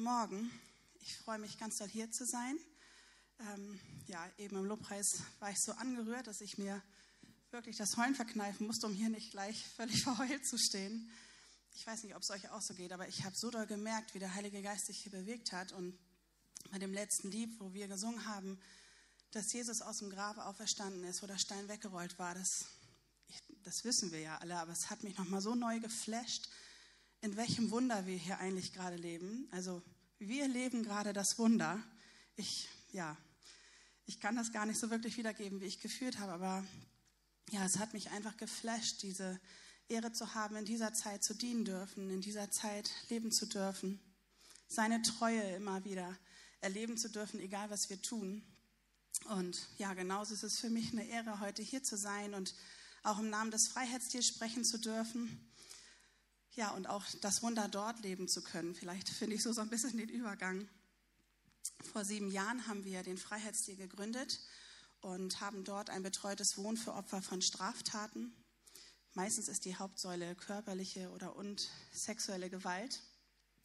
Morgen. Ich freue mich ganz doll hier zu sein. Ähm, ja, eben im Lobpreis war ich so angerührt, dass ich mir wirklich das Heulen verkneifen musste, um hier nicht gleich völlig verheult zu stehen. Ich weiß nicht, ob es euch auch so geht, aber ich habe so doll gemerkt, wie der Heilige Geist sich hier bewegt hat. Und bei dem letzten Lied, wo wir gesungen haben, dass Jesus aus dem Grab auferstanden ist, wo der Stein weggerollt war, das, ich, das wissen wir ja alle, aber es hat mich nochmal so neu geflasht, in welchem Wunder wir hier eigentlich gerade leben. Also wir leben gerade das Wunder. Ich, ja, ich kann das gar nicht so wirklich wiedergeben, wie ich gefühlt habe, aber ja, es hat mich einfach geflasht, diese Ehre zu haben, in dieser Zeit zu dienen dürfen, in dieser Zeit leben zu dürfen, seine Treue immer wieder erleben zu dürfen, egal was wir tun. Und ja, genauso ist es für mich eine Ehre, heute hier zu sein und auch im Namen des Freiheitstiers sprechen zu dürfen. Ja, und auch das Wunder dort leben zu können. Vielleicht finde ich so, so ein bisschen den Übergang. Vor sieben Jahren haben wir den Freiheitsstil gegründet und haben dort ein betreutes Wohnen für Opfer von Straftaten. Meistens ist die Hauptsäule körperliche oder und sexuelle Gewalt,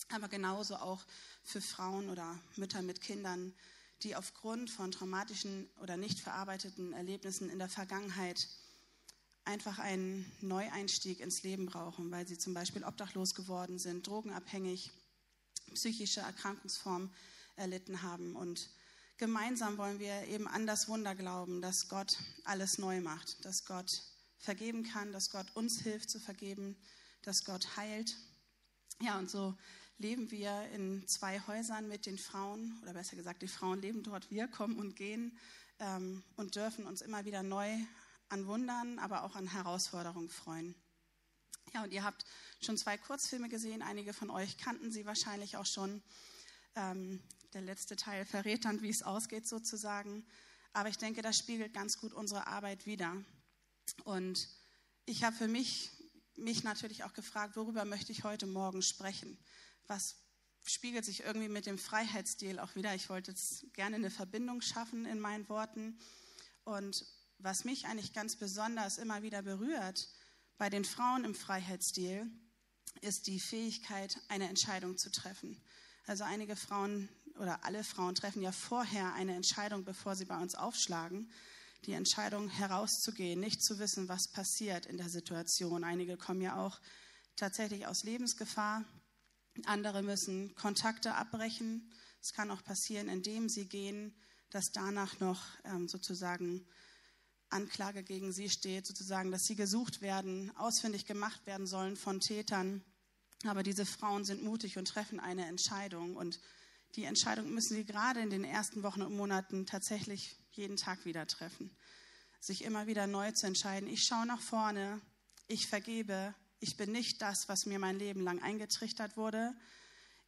aber genauso auch für Frauen oder Mütter mit Kindern, die aufgrund von traumatischen oder nicht verarbeiteten Erlebnissen in der Vergangenheit einfach einen Neueinstieg ins Leben brauchen, weil sie zum Beispiel obdachlos geworden sind, drogenabhängig, psychische Erkrankungsformen erlitten haben. Und gemeinsam wollen wir eben an das Wunder glauben, dass Gott alles neu macht, dass Gott vergeben kann, dass Gott uns hilft zu vergeben, dass Gott heilt. Ja, und so leben wir in zwei Häusern mit den Frauen, oder besser gesagt, die Frauen leben dort, wir kommen und gehen ähm, und dürfen uns immer wieder neu an Wundern, aber auch an Herausforderungen freuen. Ja, und ihr habt schon zwei Kurzfilme gesehen. Einige von euch kannten sie wahrscheinlich auch schon. Ähm, der letzte Teil verrät dann, wie es ausgeht sozusagen. Aber ich denke, das spiegelt ganz gut unsere Arbeit wider. Und ich habe für mich, mich natürlich auch gefragt, worüber möchte ich heute Morgen sprechen? Was spiegelt sich irgendwie mit dem Freiheitsstil auch wieder? Ich wollte jetzt gerne eine Verbindung schaffen in meinen Worten. Und was mich eigentlich ganz besonders immer wieder berührt bei den Frauen im Freiheitsstil, ist die Fähigkeit, eine Entscheidung zu treffen. Also einige Frauen oder alle Frauen treffen ja vorher eine Entscheidung, bevor sie bei uns aufschlagen. Die Entscheidung herauszugehen, nicht zu wissen, was passiert in der Situation. Einige kommen ja auch tatsächlich aus Lebensgefahr. Andere müssen Kontakte abbrechen. Es kann auch passieren, indem sie gehen, dass danach noch ähm, sozusagen Anklage gegen sie steht, sozusagen, dass sie gesucht werden, ausfindig gemacht werden sollen von Tätern. Aber diese Frauen sind mutig und treffen eine Entscheidung. Und die Entscheidung müssen sie gerade in den ersten Wochen und Monaten tatsächlich jeden Tag wieder treffen. Sich immer wieder neu zu entscheiden, ich schaue nach vorne, ich vergebe, ich bin nicht das, was mir mein Leben lang eingetrichtert wurde.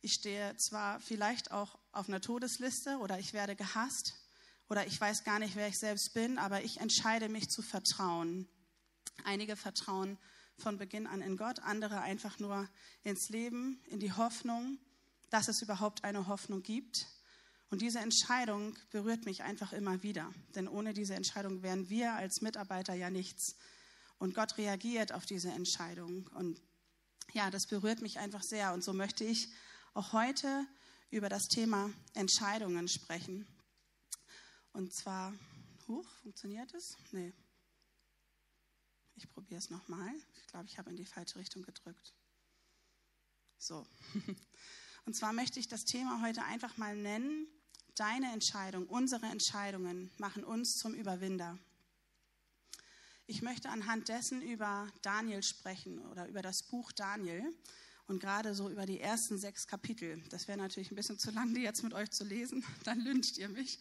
Ich stehe zwar vielleicht auch auf einer Todesliste oder ich werde gehasst, oder ich weiß gar nicht, wer ich selbst bin, aber ich entscheide mich zu vertrauen. Einige vertrauen von Beginn an in Gott, andere einfach nur ins Leben, in die Hoffnung, dass es überhaupt eine Hoffnung gibt. Und diese Entscheidung berührt mich einfach immer wieder, denn ohne diese Entscheidung wären wir als Mitarbeiter ja nichts. Und Gott reagiert auf diese Entscheidung. Und ja, das berührt mich einfach sehr. Und so möchte ich auch heute über das Thema Entscheidungen sprechen. Und zwar, hoch, funktioniert es? Nee. Ich probiere es nochmal. Ich glaube, ich habe in die falsche Richtung gedrückt. So. Und zwar möchte ich das Thema heute einfach mal nennen. Deine Entscheidung, unsere Entscheidungen machen uns zum Überwinder. Ich möchte anhand dessen über Daniel sprechen oder über das Buch Daniel und gerade so über die ersten sechs Kapitel. Das wäre natürlich ein bisschen zu lang, die jetzt mit euch zu lesen, dann lyncht ihr mich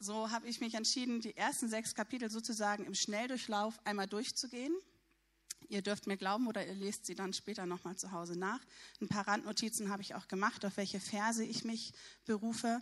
so habe ich mich entschieden, die ersten sechs Kapitel sozusagen im Schnelldurchlauf einmal durchzugehen. Ihr dürft mir glauben oder ihr lest sie dann später nochmal zu Hause nach. Ein paar Randnotizen habe ich auch gemacht, auf welche Verse ich mich berufe,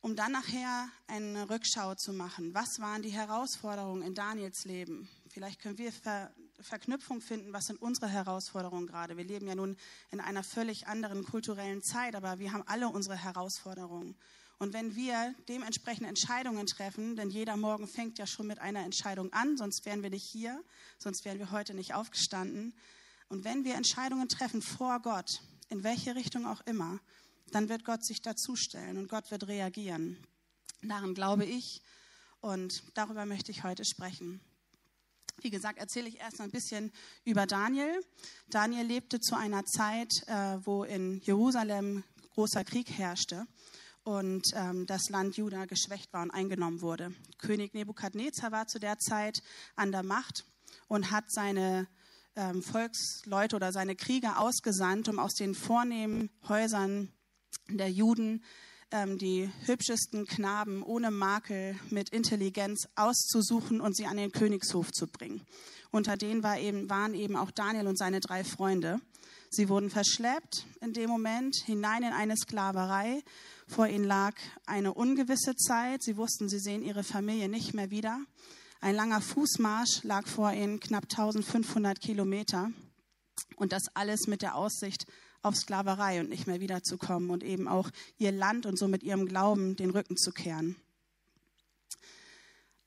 um dann nachher eine Rückschau zu machen. Was waren die Herausforderungen in Daniels Leben? Vielleicht können wir Ver Verknüpfung finden, was sind unsere Herausforderungen gerade. Wir leben ja nun in einer völlig anderen kulturellen Zeit, aber wir haben alle unsere Herausforderungen. Und wenn wir dementsprechend Entscheidungen treffen, denn jeder Morgen fängt ja schon mit einer Entscheidung an, sonst wären wir nicht hier, sonst wären wir heute nicht aufgestanden. Und wenn wir Entscheidungen treffen vor Gott, in welche Richtung auch immer, dann wird Gott sich dazustellen und Gott wird reagieren. Daran glaube ich und darüber möchte ich heute sprechen. Wie gesagt, erzähle ich erst ein bisschen über Daniel. Daniel lebte zu einer Zeit, äh, wo in Jerusalem großer Krieg herrschte und ähm, das Land Juda geschwächt war und eingenommen wurde. König Nebukadnezar war zu der Zeit an der Macht und hat seine ähm, Volksleute oder seine Krieger ausgesandt, um aus den vornehmen Häusern der Juden ähm, die hübschesten Knaben ohne Makel mit Intelligenz auszusuchen und sie an den Königshof zu bringen. Unter denen war eben, waren eben auch Daniel und seine drei Freunde. Sie wurden verschleppt in dem Moment hinein in eine Sklaverei. Vor ihnen lag eine ungewisse Zeit. Sie wussten, sie sehen ihre Familie nicht mehr wieder. Ein langer Fußmarsch lag vor ihnen, knapp 1500 Kilometer. Und das alles mit der Aussicht auf Sklaverei und nicht mehr wiederzukommen und eben auch ihr Land und somit ihrem Glauben den Rücken zu kehren.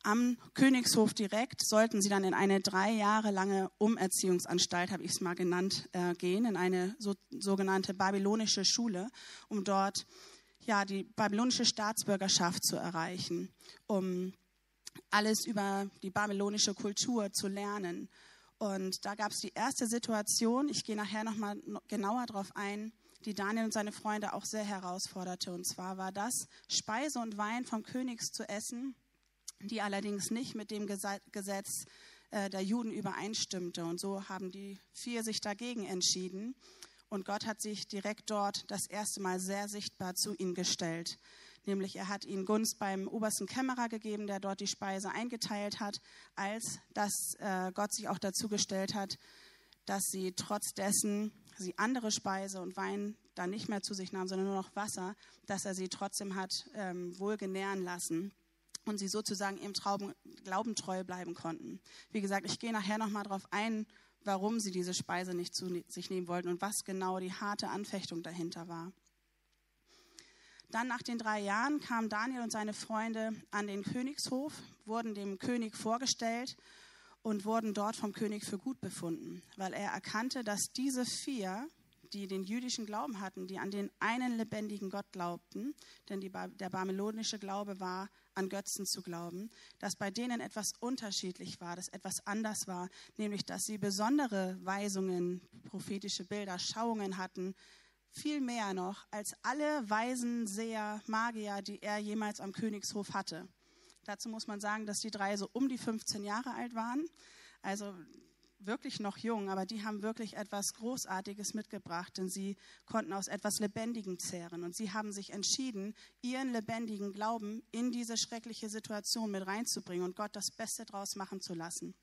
Am Königshof direkt sollten sie dann in eine drei Jahre lange Umerziehungsanstalt, habe ich es mal genannt, äh, gehen, in eine so, sogenannte babylonische Schule, um dort ja, die babylonische Staatsbürgerschaft zu erreichen, um alles über die babylonische Kultur zu lernen. Und da gab es die erste Situation, ich gehe nachher nochmal genauer darauf ein, die Daniel und seine Freunde auch sehr herausforderte. Und zwar war das, Speise und Wein vom Königs zu essen, die allerdings nicht mit dem Gesetz äh, der Juden übereinstimmte. Und so haben die vier sich dagegen entschieden. Und Gott hat sich direkt dort das erste Mal sehr sichtbar zu ihnen gestellt. Nämlich er hat ihnen Gunst beim obersten Kämmerer gegeben, der dort die Speise eingeteilt hat, als dass äh, Gott sich auch dazu gestellt hat, dass sie trotz dessen sie andere Speise und Wein dann nicht mehr zu sich nahmen, sondern nur noch Wasser, dass er sie trotzdem hat ähm, wohl genähren lassen und sie sozusagen ihrem Trauben, Glauben treu bleiben konnten. Wie gesagt, ich gehe nachher nochmal darauf ein, warum sie diese Speise nicht zu ne-, sich nehmen wollten und was genau die harte Anfechtung dahinter war. Dann nach den drei Jahren kamen Daniel und seine Freunde an den Königshof, wurden dem König vorgestellt und wurden dort vom König für gut befunden, weil er erkannte, dass diese vier die den jüdischen Glauben hatten, die an den einen lebendigen Gott glaubten, denn die, der babylonische Glaube war, an Götzen zu glauben, dass bei denen etwas unterschiedlich war, dass etwas anders war, nämlich dass sie besondere Weisungen, prophetische Bilder, Schauungen hatten, viel mehr noch als alle Weisen, Seher, Magier, die er jemals am Königshof hatte. Dazu muss man sagen, dass die drei so um die 15 Jahre alt waren. Also wirklich noch jung, aber die haben wirklich etwas Großartiges mitgebracht, denn sie konnten aus etwas Lebendigem zehren. Und sie haben sich entschieden, ihren lebendigen Glauben in diese schreckliche Situation mit reinzubringen und Gott das Beste draus machen zu lassen.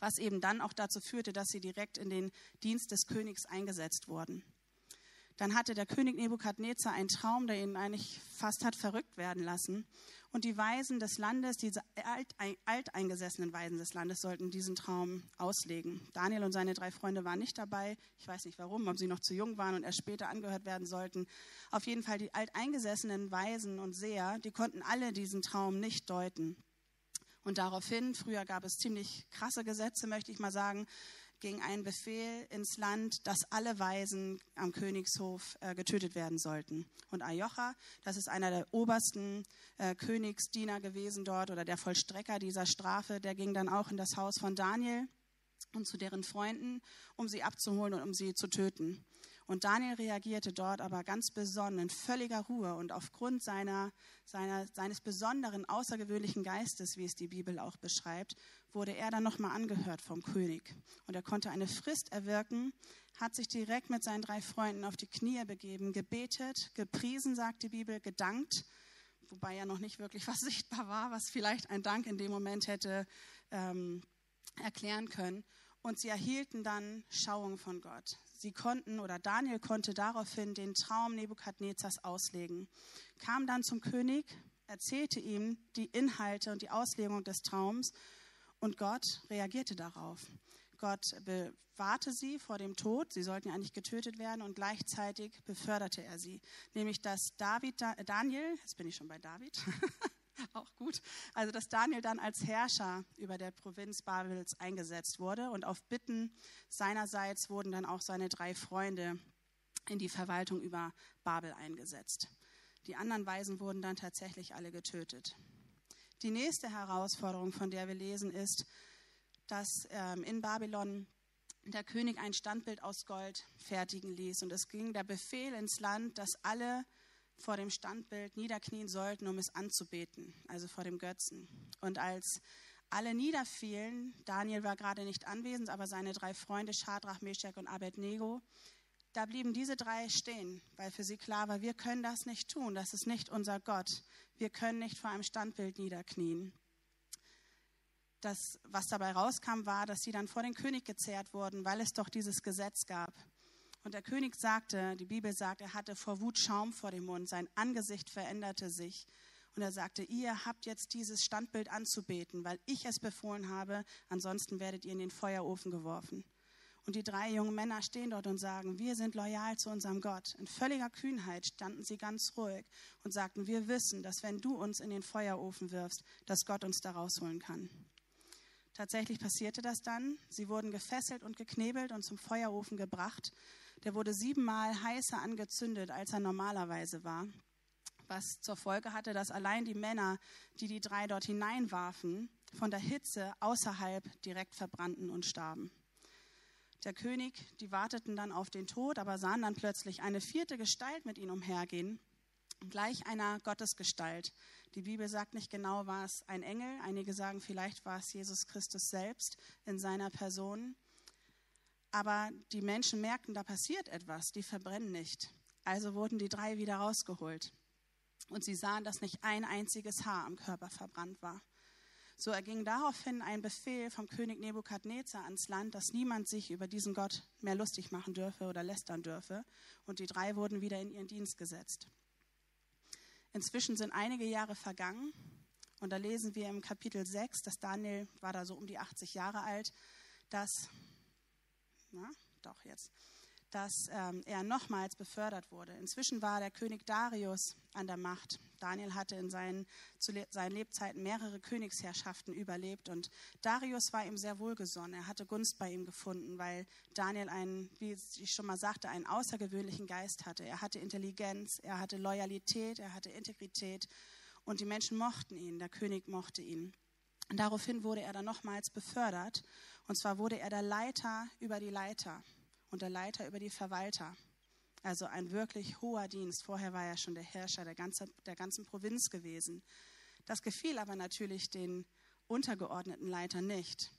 Was eben dann auch dazu führte, dass sie direkt in den Dienst des Königs eingesetzt wurden. Dann hatte der König Nebukadnezar einen Traum, der ihn eigentlich fast hat verrückt werden lassen. Und die Weisen des Landes, diese alteingesessenen Weisen des Landes, sollten diesen Traum auslegen. Daniel und seine drei Freunde waren nicht dabei. Ich weiß nicht warum, ob sie noch zu jung waren und erst später angehört werden sollten. Auf jeden Fall die alteingesessenen Weisen und Seher, die konnten alle diesen Traum nicht deuten. Und daraufhin, früher gab es ziemlich krasse Gesetze, möchte ich mal sagen, ging ein Befehl ins Land, dass alle Weisen am Königshof äh, getötet werden sollten. Und Ajocha, das ist einer der obersten äh, Königsdiener gewesen dort oder der Vollstrecker dieser Strafe, der ging dann auch in das Haus von Daniel und zu deren Freunden, um sie abzuholen und um sie zu töten. Und Daniel reagierte dort aber ganz besonnen, in völliger Ruhe und aufgrund seiner, seiner, seines besonderen, außergewöhnlichen Geistes, wie es die Bibel auch beschreibt, wurde er dann nochmal angehört vom König. Und er konnte eine Frist erwirken, hat sich direkt mit seinen drei Freunden auf die Knie begeben, gebetet, gepriesen, sagt die Bibel, gedankt, wobei ja noch nicht wirklich was sichtbar war, was vielleicht ein Dank in dem Moment hätte ähm, erklären können. Und sie erhielten dann Schauung von Gott. Sie konnten oder Daniel konnte daraufhin den Traum Nebukadnezars auslegen, kam dann zum König, erzählte ihm die Inhalte und die Auslegung des Traums und Gott reagierte darauf. Gott bewahrte sie vor dem Tod, sie sollten ja eigentlich getötet werden und gleichzeitig beförderte er sie. Nämlich, dass David, Daniel, jetzt bin ich schon bei David, auch gut, also dass Daniel dann als Herrscher über der Provinz Babels eingesetzt wurde und auf Bitten seinerseits wurden dann auch seine drei Freunde in die Verwaltung über Babel eingesetzt. Die anderen Weisen wurden dann tatsächlich alle getötet. Die nächste Herausforderung, von der wir lesen, ist, dass ähm, in Babylon der König ein Standbild aus Gold fertigen ließ. Und es ging der Befehl ins Land, dass alle vor dem Standbild niederknien sollten, um es anzubeten, also vor dem Götzen. Und als alle niederfielen, Daniel war gerade nicht anwesend, aber seine drei Freunde Schadrach, Meshach und Abednego, da blieben diese drei stehen, weil für sie klar war, wir können das nicht tun, das ist nicht unser Gott. Wir können nicht vor einem Standbild niederknien. Das, was dabei rauskam, war, dass sie dann vor den König gezerrt wurden, weil es doch dieses Gesetz gab. Und der König sagte, die Bibel sagt, er hatte vor Wut Schaum vor dem Mund, sein Angesicht veränderte sich. Und er sagte, ihr habt jetzt dieses Standbild anzubeten, weil ich es befohlen habe, ansonsten werdet ihr in den Feuerofen geworfen. Und die drei jungen Männer stehen dort und sagen, wir sind loyal zu unserem Gott. In völliger Kühnheit standen sie ganz ruhig und sagten, wir wissen, dass wenn du uns in den Feuerofen wirfst, dass Gott uns da rausholen kann. Tatsächlich passierte das dann. Sie wurden gefesselt und geknebelt und zum Feuerofen gebracht. Der wurde siebenmal heißer angezündet, als er normalerweise war. Was zur Folge hatte, dass allein die Männer, die die drei dort hineinwarfen, von der Hitze außerhalb direkt verbrannten und starben. Der König, die warteten dann auf den Tod, aber sahen dann plötzlich eine vierte Gestalt mit ihnen umhergehen, gleich einer Gottesgestalt. Die Bibel sagt nicht genau, war es ein Engel, einige sagen, vielleicht war es Jesus Christus selbst in seiner Person. Aber die Menschen merkten, da passiert etwas, die verbrennen nicht. Also wurden die drei wieder rausgeholt. Und sie sahen, dass nicht ein einziges Haar am Körper verbrannt war. So erging daraufhin ein Befehl vom König Nebukadnezar ans Land, dass niemand sich über diesen Gott mehr lustig machen dürfe oder lästern dürfe. Und die drei wurden wieder in ihren Dienst gesetzt. Inzwischen sind einige Jahre vergangen. Und da lesen wir im Kapitel 6, dass Daniel war da so um die 80 Jahre alt, dass, na, doch jetzt, dass ähm, er nochmals befördert wurde. Inzwischen war der König Darius an der Macht. Daniel hatte in seinen, zu le seinen Lebzeiten mehrere Königsherrschaften überlebt und Darius war ihm sehr wohlgesonnen. Er hatte Gunst bei ihm gefunden, weil Daniel einen, wie ich schon mal sagte, einen außergewöhnlichen Geist hatte. Er hatte Intelligenz, er hatte Loyalität, er hatte Integrität und die Menschen mochten ihn, der König mochte ihn. Und daraufhin wurde er dann nochmals befördert und zwar wurde er der Leiter über die Leiter und der Leiter über die Verwalter. Also ein wirklich hoher Dienst. Vorher war er schon der Herrscher der, ganze, der ganzen Provinz gewesen. Das gefiel aber natürlich den untergeordneten Leitern nicht.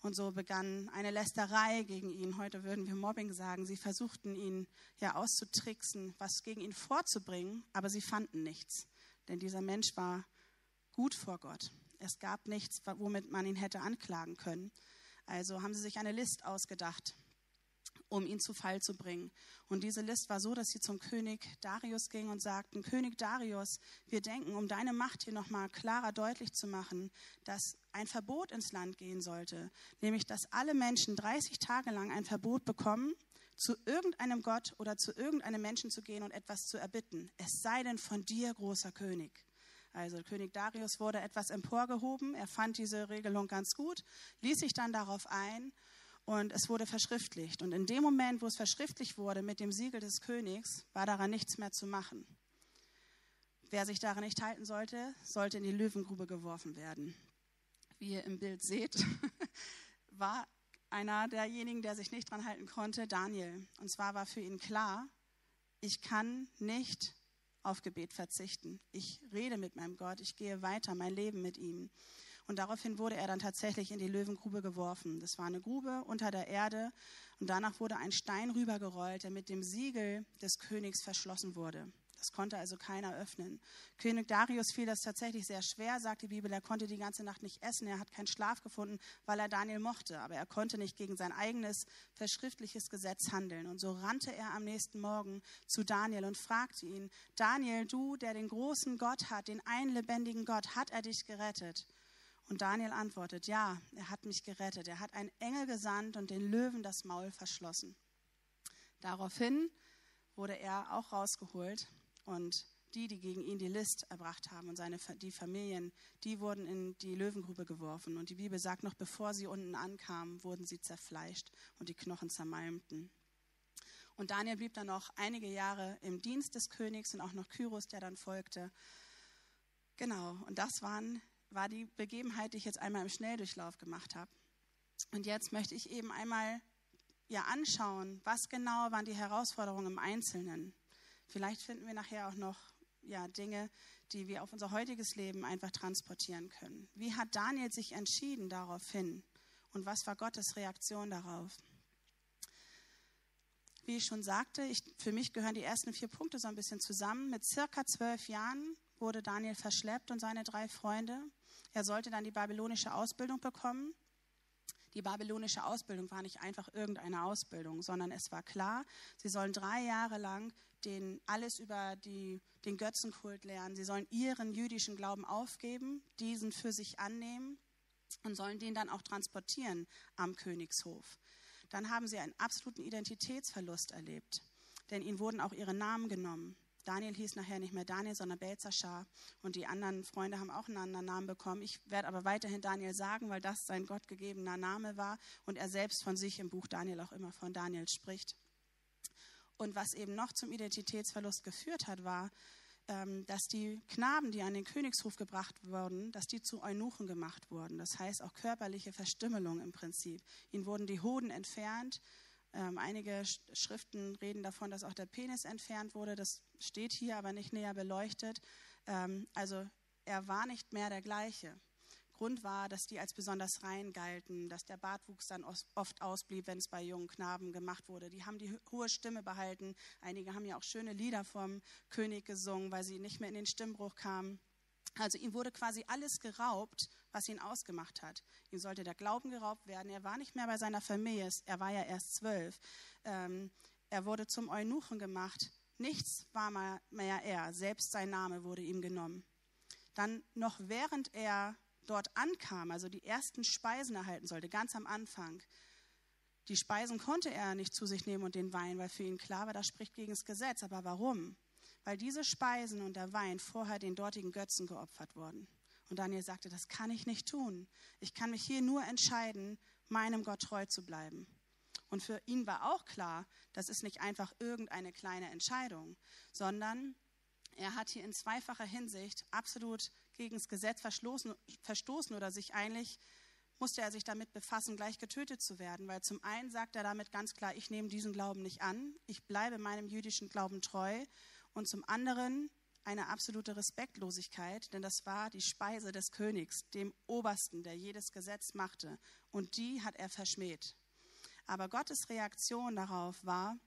Und so begann eine Lästerei gegen ihn. Heute würden wir Mobbing sagen. Sie versuchten ihn ja auszutricksen, was gegen ihn vorzubringen, aber sie fanden nichts. Denn dieser Mensch war gut vor Gott. Es gab nichts, womit man ihn hätte anklagen können. Also haben sie sich eine List ausgedacht, um ihn zu Fall zu bringen. Und diese List war so, dass sie zum König Darius gingen und sagten, König Darius, wir denken, um deine Macht hier nochmal klarer deutlich zu machen, dass ein Verbot ins Land gehen sollte, nämlich dass alle Menschen 30 Tage lang ein Verbot bekommen, zu irgendeinem Gott oder zu irgendeinem Menschen zu gehen und etwas zu erbitten, es sei denn von dir, großer König. Also König Darius wurde etwas emporgehoben, er fand diese Regelung ganz gut, ließ sich dann darauf ein und es wurde verschriftlicht. Und in dem Moment, wo es verschriftlicht wurde mit dem Siegel des Königs, war daran nichts mehr zu machen. Wer sich daran nicht halten sollte, sollte in die Löwengrube geworfen werden. Wie ihr im Bild seht, war einer derjenigen, der sich nicht dran halten konnte, Daniel. Und zwar war für ihn klar, ich kann nicht auf Gebet verzichten. Ich rede mit meinem Gott, ich gehe weiter, mein Leben mit ihm. Und daraufhin wurde er dann tatsächlich in die Löwengrube geworfen. Das war eine Grube unter der Erde. Und danach wurde ein Stein rübergerollt, der mit dem Siegel des Königs verschlossen wurde. Das konnte also keiner öffnen. König Darius fiel das tatsächlich sehr schwer, sagt die Bibel. Er konnte die ganze Nacht nicht essen. Er hat keinen Schlaf gefunden, weil er Daniel mochte. Aber er konnte nicht gegen sein eigenes verschriftliches Gesetz handeln. Und so rannte er am nächsten Morgen zu Daniel und fragte ihn, Daniel, du, der den großen Gott hat, den einen lebendigen Gott, hat er dich gerettet? Und Daniel antwortet, ja, er hat mich gerettet. Er hat einen Engel gesandt und den Löwen das Maul verschlossen. Daraufhin wurde er auch rausgeholt und die, die gegen ihn die List erbracht haben und seine, die Familien, die wurden in die Löwengrube geworfen. Und die Bibel sagt noch, bevor sie unten ankamen, wurden sie zerfleischt und die Knochen zermalmten. Und Daniel blieb dann noch einige Jahre im Dienst des Königs und auch noch Kyros, der dann folgte. Genau, und das waren, war die Begebenheit, die ich jetzt einmal im Schnelldurchlauf gemacht habe. Und jetzt möchte ich eben einmal ja, anschauen, was genau waren die Herausforderungen im Einzelnen. Vielleicht finden wir nachher auch noch ja, Dinge, die wir auf unser heutiges Leben einfach transportieren können. Wie hat Daniel sich entschieden daraufhin? Und was war Gottes Reaktion darauf? Wie ich schon sagte, ich, für mich gehören die ersten vier Punkte so ein bisschen zusammen. Mit circa zwölf Jahren wurde Daniel verschleppt und seine drei Freunde. Er sollte dann die babylonische Ausbildung bekommen. Die babylonische Ausbildung war nicht einfach irgendeine Ausbildung, sondern es war klar, sie sollen drei Jahre lang den, alles über die, den Götzenkult lernen. Sie sollen ihren jüdischen Glauben aufgeben, diesen für sich annehmen und sollen den dann auch transportieren am Königshof. Dann haben sie einen absoluten Identitätsverlust erlebt, denn ihnen wurden auch ihre Namen genommen. Daniel hieß nachher nicht mehr Daniel, sondern Belzashar. Und die anderen Freunde haben auch einen anderen Namen bekommen. Ich werde aber weiterhin Daniel sagen, weil das sein gottgegebener Name war und er selbst von sich im Buch Daniel auch immer von Daniel spricht. Und was eben noch zum Identitätsverlust geführt hat, war, ähm, dass die Knaben, die an den Königshof gebracht wurden, dass die zu Eunuchen gemacht wurden. Das heißt auch körperliche Verstümmelung im Prinzip. Ihnen wurden die Hoden entfernt. Ähm, einige Schriften reden davon, dass auch der Penis entfernt wurde. Das steht hier aber nicht näher beleuchtet. Ähm, also er war nicht mehr der gleiche. Grund war, dass die als besonders rein galten, dass der Bartwuchs dann oft ausblieb, wenn es bei jungen Knaben gemacht wurde. Die haben die hohe Stimme behalten. Einige haben ja auch schöne Lieder vom König gesungen, weil sie nicht mehr in den Stimmbruch kamen. Also ihm wurde quasi alles geraubt, was ihn ausgemacht hat. Ihm sollte der Glauben geraubt werden. Er war nicht mehr bei seiner Familie. Er war ja erst zwölf. Ähm, er wurde zum Eunuchen gemacht. Nichts war mehr er. Selbst sein Name wurde ihm genommen. Dann noch während er dort ankam, also die ersten Speisen erhalten sollte, ganz am Anfang, die Speisen konnte er nicht zu sich nehmen und den Wein, weil für ihn klar war, das spricht gegen das Gesetz. Aber warum? Weil diese Speisen und der Wein vorher den dortigen Götzen geopfert wurden. Und Daniel sagte, das kann ich nicht tun. Ich kann mich hier nur entscheiden, meinem Gott treu zu bleiben. Und für ihn war auch klar, das ist nicht einfach irgendeine kleine Entscheidung, sondern er hat hier in zweifacher Hinsicht absolut gegen das Gesetz verstoßen oder sich eigentlich musste er sich damit befassen, gleich getötet zu werden, weil zum einen sagt er damit ganz klar, ich nehme diesen Glauben nicht an, ich bleibe meinem jüdischen Glauben treu und zum anderen eine absolute Respektlosigkeit, denn das war die Speise des Königs, dem Obersten, der jedes Gesetz machte und die hat er verschmäht. Aber Gottes Reaktion darauf war,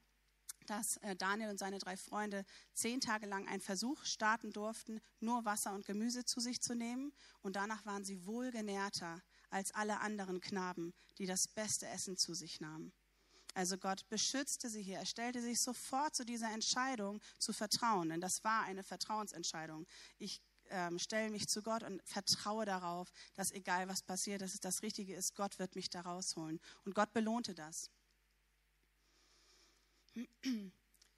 dass äh, Daniel und seine drei Freunde zehn Tage lang einen Versuch starten durften, nur Wasser und Gemüse zu sich zu nehmen. Und danach waren sie wohlgenährter als alle anderen Knaben, die das beste Essen zu sich nahmen. Also Gott beschützte sie hier. Er stellte sich sofort zu dieser Entscheidung zu vertrauen, denn das war eine Vertrauensentscheidung. Ich ähm, stelle mich zu Gott und vertraue darauf, dass egal was passiert, dass es das Richtige ist, Gott wird mich da rausholen. Und Gott belohnte das.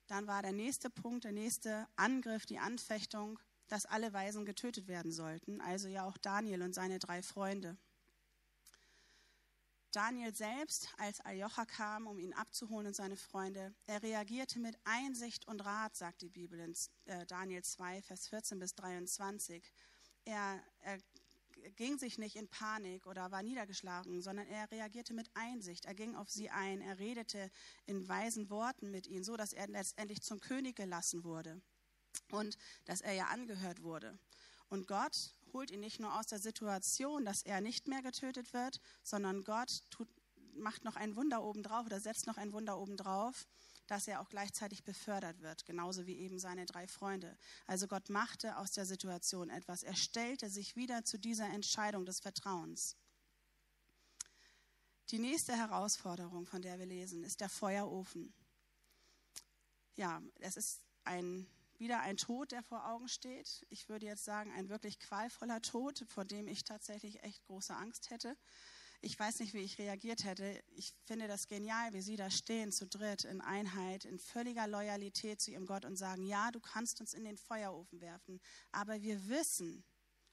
Dann war der nächste Punkt, der nächste Angriff, die Anfechtung, dass alle Weisen getötet werden sollten, also ja auch Daniel und seine drei Freunde. Daniel selbst, als Aljocha kam, um ihn abzuholen und seine Freunde, er reagierte mit Einsicht und Rat, sagt die Bibel in äh, Daniel 2, Vers 14 bis 23. Er, er ging sich nicht in Panik oder war niedergeschlagen, sondern er reagierte mit Einsicht. Er ging auf sie ein, er redete in weisen Worten mit ihnen, so dass er letztendlich zum König gelassen wurde und dass er ja angehört wurde. Und Gott holt ihn nicht nur aus der Situation, dass er nicht mehr getötet wird, sondern Gott tut, macht noch ein Wunder obendrauf oder setzt noch ein Wunder obendrauf dass er auch gleichzeitig befördert wird, genauso wie eben seine drei Freunde. Also Gott machte aus der Situation etwas. Er stellte sich wieder zu dieser Entscheidung des Vertrauens. Die nächste Herausforderung, von der wir lesen, ist der Feuerofen. Ja, es ist ein, wieder ein Tod, der vor Augen steht. Ich würde jetzt sagen, ein wirklich qualvoller Tod, vor dem ich tatsächlich echt große Angst hätte. Ich weiß nicht, wie ich reagiert hätte. Ich finde das genial, wie sie da stehen, zu dritt, in Einheit, in völliger Loyalität zu ihrem Gott und sagen, ja, du kannst uns in den Feuerofen werfen, aber wir wissen,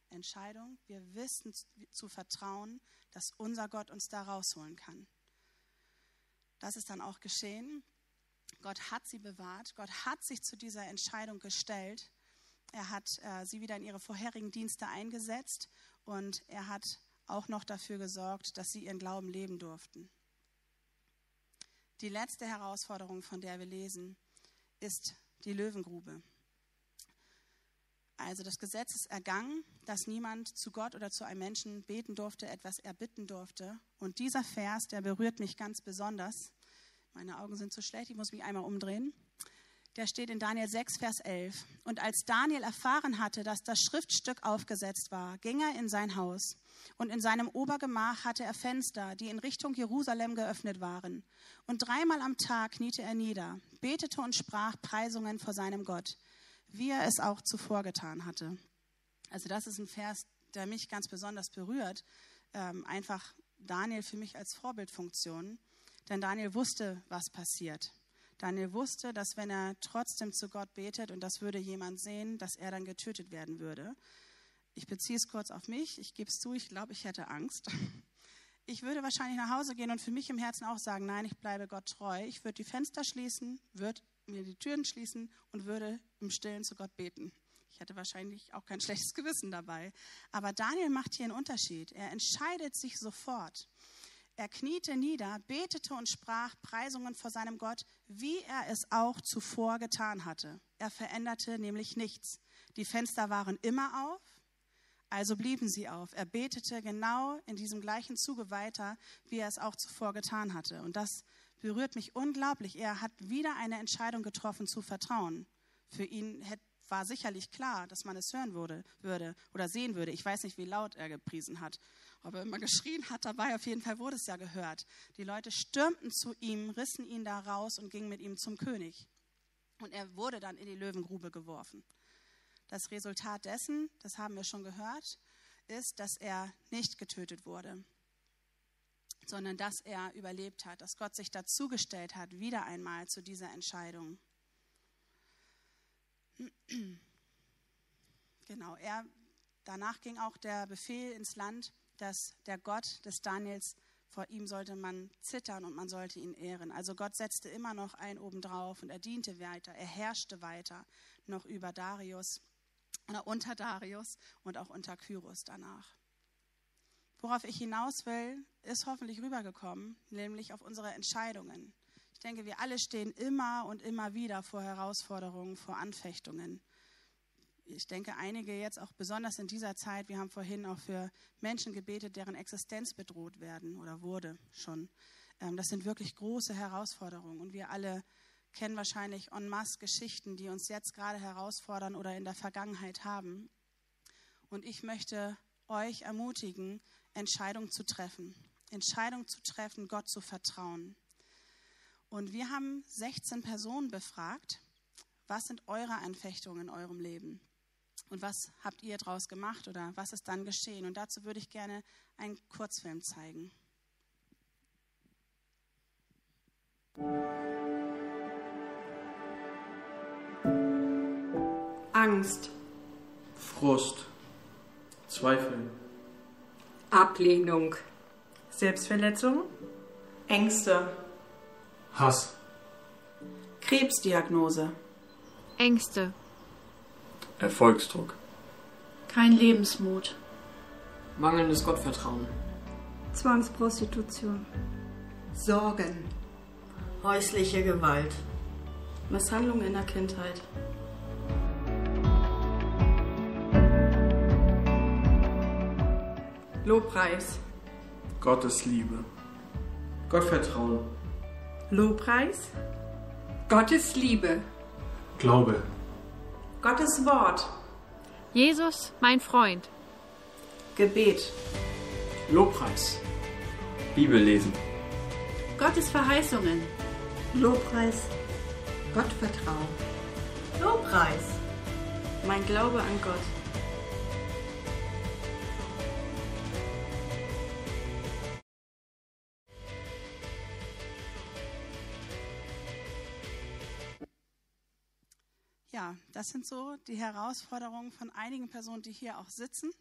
Entscheidung, wir wissen zu vertrauen, dass unser Gott uns da rausholen kann. Das ist dann auch geschehen. Gott hat sie bewahrt. Gott hat sich zu dieser Entscheidung gestellt. Er hat äh, sie wieder in ihre vorherigen Dienste eingesetzt und er hat auch noch dafür gesorgt, dass sie ihren Glauben leben durften. Die letzte Herausforderung, von der wir lesen, ist die Löwengrube. Also das Gesetz ist ergangen, dass niemand zu Gott oder zu einem Menschen beten durfte, etwas erbitten durfte. Und dieser Vers, der berührt mich ganz besonders. Meine Augen sind zu schlecht, ich muss mich einmal umdrehen. Der steht in Daniel 6, Vers 11. Und als Daniel erfahren hatte, dass das Schriftstück aufgesetzt war, ging er in sein Haus. Und in seinem Obergemach hatte er Fenster, die in Richtung Jerusalem geöffnet waren. Und dreimal am Tag kniete er nieder, betete und sprach Preisungen vor seinem Gott wie er es auch zuvor getan hatte. Also das ist ein Vers, der mich ganz besonders berührt. Ähm, einfach Daniel für mich als Vorbildfunktion. Denn Daniel wusste, was passiert. Daniel wusste, dass wenn er trotzdem zu Gott betet und das würde jemand sehen, dass er dann getötet werden würde. Ich beziehe es kurz auf mich. Ich gebe es zu, ich glaube, ich hätte Angst. Ich würde wahrscheinlich nach Hause gehen und für mich im Herzen auch sagen, nein, ich bleibe Gott treu. Ich würde die Fenster schließen, würde mir die Türen schließen und würde im Stillen zu Gott beten. Ich hätte wahrscheinlich auch kein schlechtes Gewissen dabei. Aber Daniel macht hier einen Unterschied. Er entscheidet sich sofort. Er kniete nieder, betete und sprach Preisungen vor seinem Gott, wie er es auch zuvor getan hatte. Er veränderte nämlich nichts. Die Fenster waren immer auf, also blieben sie auf. Er betete genau in diesem gleichen Zuge weiter, wie er es auch zuvor getan hatte. Und das berührt mich unglaublich. Er hat wieder eine Entscheidung getroffen zu vertrauen. Für ihn war sicherlich klar, dass man es hören würde, würde oder sehen würde. Ich weiß nicht, wie laut er gepriesen hat. Ob er immer geschrien hat dabei, auf jeden Fall wurde es ja gehört. Die Leute stürmten zu ihm, rissen ihn da raus und gingen mit ihm zum König. Und er wurde dann in die Löwengrube geworfen. Das Resultat dessen, das haben wir schon gehört, ist, dass er nicht getötet wurde sondern dass er überlebt hat, dass Gott sich dazugestellt hat, wieder einmal zu dieser Entscheidung. Genau, er, danach ging auch der Befehl ins Land, dass der Gott des Daniels, vor ihm sollte man zittern und man sollte ihn ehren. Also Gott setzte immer noch ein obendrauf und er diente weiter, er herrschte weiter noch über Darius oder unter Darius und auch unter Kyros danach. Worauf ich hinaus will, ist hoffentlich rübergekommen, nämlich auf unsere Entscheidungen. Ich denke, wir alle stehen immer und immer wieder vor Herausforderungen, vor Anfechtungen. Ich denke, einige jetzt auch besonders in dieser Zeit, wir haben vorhin auch für Menschen gebetet, deren Existenz bedroht werden oder wurde schon. Ähm, das sind wirklich große Herausforderungen und wir alle kennen wahrscheinlich en masse Geschichten, die uns jetzt gerade herausfordern oder in der Vergangenheit haben. Und ich möchte euch ermutigen, Entscheidung zu treffen. Entscheidung zu treffen, Gott zu vertrauen. Und wir haben 16 Personen befragt, was sind eure Anfechtungen in eurem Leben? Und was habt ihr daraus gemacht oder was ist dann geschehen? Und dazu würde ich gerne einen Kurzfilm zeigen. Angst. Frust. Zweifel. Ablehnung. Selbstverletzung. Ängste. Hass. Krebsdiagnose. Ängste. Erfolgsdruck. Kein Lebensmut. Mangelndes Gottvertrauen. Zwangsprostitution. Sorgen. Häusliche Gewalt. Misshandlung in der Kindheit. Lobpreis. Gottes Liebe. Gottvertrauen. Lobpreis. Gottes Liebe. Glaube. Gottes Wort. Jesus, mein Freund. Gebet. Lobpreis. Bibel lesen. Gottes Verheißungen. Lobpreis. Gottvertrauen. Lobpreis. Mein Glaube an Gott. Ja, das sind so die Herausforderungen von einigen Personen, die hier auch sitzen,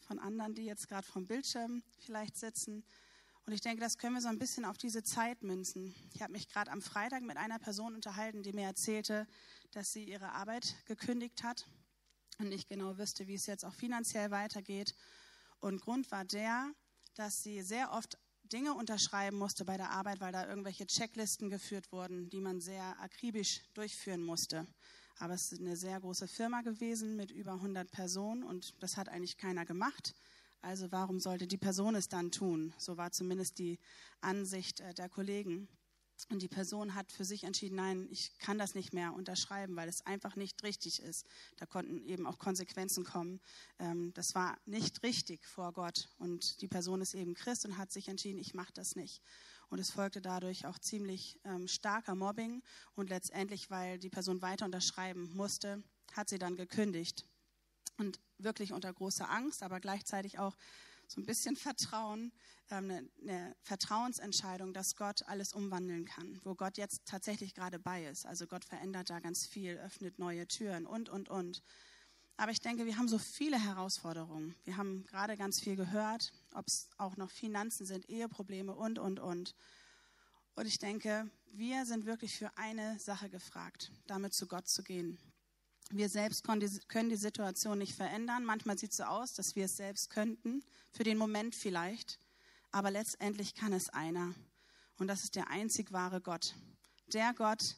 von anderen, die jetzt gerade vom Bildschirm vielleicht sitzen. Und ich denke, das können wir so ein bisschen auf diese Zeit münzen. Ich habe mich gerade am Freitag mit einer Person unterhalten, die mir erzählte, dass sie ihre Arbeit gekündigt hat und nicht genau wüsste, wie es jetzt auch finanziell weitergeht. Und Grund war der, dass sie sehr oft Dinge unterschreiben musste bei der Arbeit, weil da irgendwelche Checklisten geführt wurden, die man sehr akribisch durchführen musste. Aber es ist eine sehr große Firma gewesen mit über 100 Personen und das hat eigentlich keiner gemacht. Also warum sollte die Person es dann tun? So war zumindest die Ansicht äh, der Kollegen. Und die Person hat für sich entschieden, nein, ich kann das nicht mehr unterschreiben, weil es einfach nicht richtig ist. Da konnten eben auch Konsequenzen kommen. Ähm, das war nicht richtig vor Gott. Und die Person ist eben Christ und hat sich entschieden, ich mache das nicht. Und es folgte dadurch auch ziemlich ähm, starker Mobbing. Und letztendlich, weil die Person weiter unterschreiben musste, hat sie dann gekündigt. Und wirklich unter großer Angst, aber gleichzeitig auch so ein bisschen Vertrauen, eine, ähm, eine, Vertrauensentscheidung, dass Gott alles umwandeln kann, wo Gott jetzt tatsächlich gerade bei ist. Also Gott verändert da ganz viel, öffnet neue Türen und, und, und. Aber ich denke, wir haben so viele Herausforderungen. Wir haben gerade ganz viel gehört, ob es auch noch Finanzen sind, Eheprobleme und, und, und. Und ich denke, wir sind wirklich für eine Sache gefragt, damit zu Gott zu gehen. Wir selbst können die Situation nicht verändern. Manchmal sieht es so aus, dass wir es selbst könnten, für den Moment vielleicht. Aber letztendlich kann es einer. Und das ist der einzig wahre Gott. Der Gott,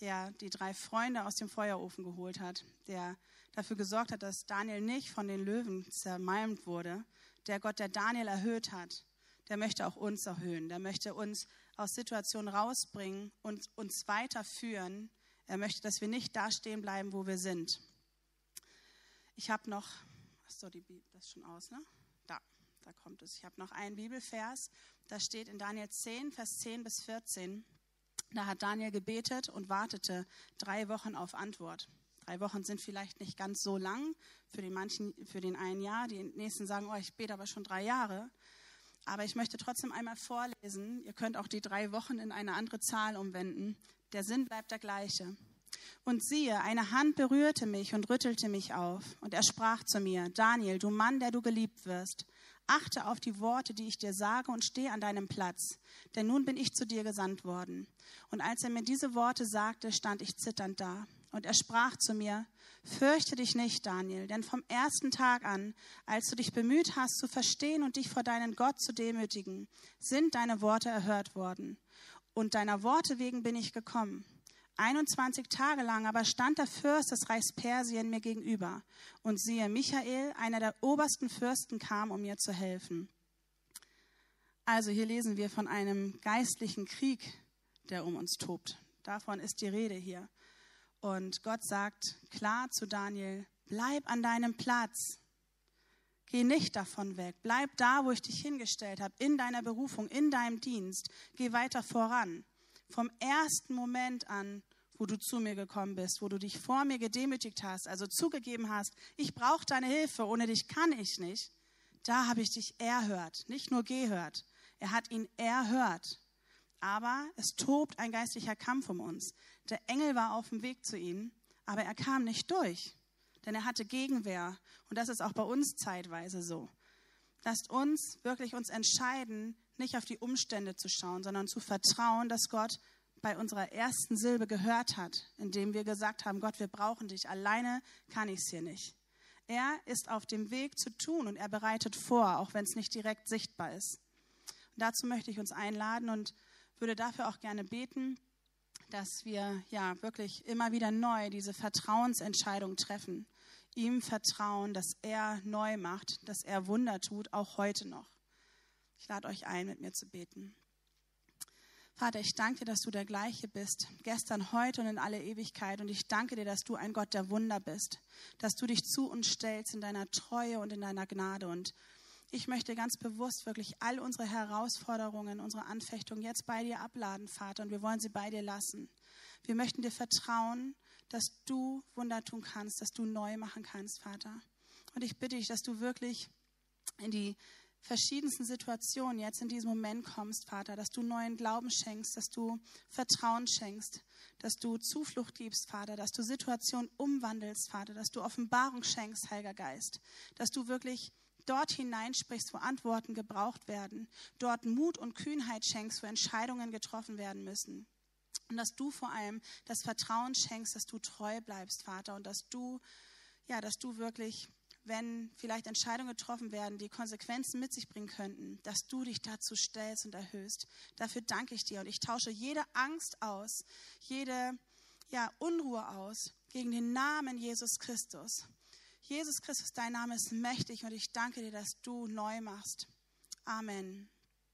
der die drei Freunde aus dem Feuerofen geholt hat, der dafür gesorgt hat, dass Daniel nicht von den Löwen zermalmt wurde, der Gott, der Daniel erhöht hat, der möchte auch uns erhöhen, der möchte uns aus Situationen rausbringen und uns weiterführen er möchte, dass wir nicht da stehen bleiben, wo wir sind. Ich habe noch, so, die, das ist schon aus, ne? Da, da kommt es. Ich habe noch einen Bibelvers, da steht in Daniel 10, Vers 10 bis 14. Da hat Daniel gebetet und wartete drei Wochen auf Antwort. Drei Wochen sind vielleicht nicht ganz so lang für den manchen, für den einen Jahr. Die nächsten sagen, oh, ich bete aber schon drei Jahre. Aber ich möchte trotzdem einmal vorlesen. Ihr könnt auch die drei Wochen in eine andere Zahl umwenden. Der Sinn bleibt der gleiche. Und siehe, eine Hand berührte mich und rüttelte mich auf. Und er sprach zu mir, Daniel, du Mann, der du geliebt wirst, achte auf die Worte, die ich dir sage, und steh an deinem Platz. Denn nun bin ich zu dir gesandt worden. Und als er mir diese Worte sagte, stand ich zitternd da. Und er sprach zu mir, Fürchte dich nicht, Daniel, denn vom ersten Tag an, als du dich bemüht hast zu verstehen und dich vor deinen Gott zu demütigen, sind deine Worte erhört worden und deiner Worte wegen bin ich gekommen. 21 Tage lang aber stand der Fürst des Reichs Persien mir gegenüber. Und siehe, Michael, einer der obersten Fürsten, kam, um mir zu helfen. Also hier lesen wir von einem geistlichen Krieg, der um uns tobt. Davon ist die Rede hier. Und Gott sagt klar zu Daniel, bleib an deinem Platz. Geh nicht davon weg. Bleib da, wo ich dich hingestellt habe, in deiner Berufung, in deinem Dienst. Geh weiter voran. Vom ersten Moment an, wo du zu mir gekommen bist, wo du dich vor mir gedemütigt hast, also zugegeben hast, ich brauche deine Hilfe, ohne dich kann ich nicht, da habe ich dich erhört, nicht nur gehört. Er hat ihn erhört. Aber es tobt ein geistlicher Kampf um uns. Der Engel war auf dem Weg zu ihm, aber er kam nicht durch denn er hatte Gegenwehr. Und das ist auch bei uns zeitweise so. Lasst uns wirklich uns entscheiden, nicht auf die Umstände zu schauen, sondern zu vertrauen, dass Gott bei unserer ersten Silbe gehört hat, indem wir gesagt haben, Gott, wir brauchen dich, alleine kann ich es hier nicht. Er ist auf dem Weg zu tun und er bereitet vor, auch wenn es nicht direkt sichtbar ist. Und dazu möchte ich uns einladen und würde dafür auch gerne beten, dass wir ja wirklich immer wieder neu diese Vertrauensentscheidung treffen ihm vertrauen, dass er neu macht, dass er Wunder tut, auch heute noch. Ich lade euch ein, mit mir zu beten. Vater, ich danke dir, dass du der gleiche bist, gestern, heute und in alle Ewigkeit. Und ich danke dir, dass du ein Gott der Wunder bist, dass du dich zu uns stellst in deiner Treue und in deiner Gnade. Und ich möchte ganz bewusst wirklich all unsere Herausforderungen, unsere Anfechtungen jetzt bei dir abladen, Vater. Und wir wollen sie bei dir lassen. Wir möchten dir vertrauen, dass du Wunder tun kannst, dass du neu machen kannst, Vater. Und ich bitte dich, dass du wirklich in die verschiedensten Situationen jetzt in diesem Moment kommst, Vater, dass du neuen Glauben schenkst, dass du Vertrauen schenkst, dass du Zuflucht gibst, Vater, dass du Situationen umwandelst, Vater, dass du Offenbarung schenkst, Heiliger Geist, dass du wirklich dort hineinsprichst, wo Antworten gebraucht werden, dort Mut und Kühnheit schenkst, wo Entscheidungen getroffen werden müssen. Und dass du vor allem das Vertrauen schenkst, dass du treu bleibst, Vater, und dass du, ja, dass du wirklich, wenn vielleicht Entscheidungen getroffen werden, die Konsequenzen mit sich bringen könnten, dass du dich dazu stellst und erhöhst. Dafür danke ich dir und ich tausche jede Angst aus, jede, ja, Unruhe aus gegen den Namen Jesus Christus. Jesus Christus, dein Name ist mächtig und ich danke dir, dass du neu machst. Amen.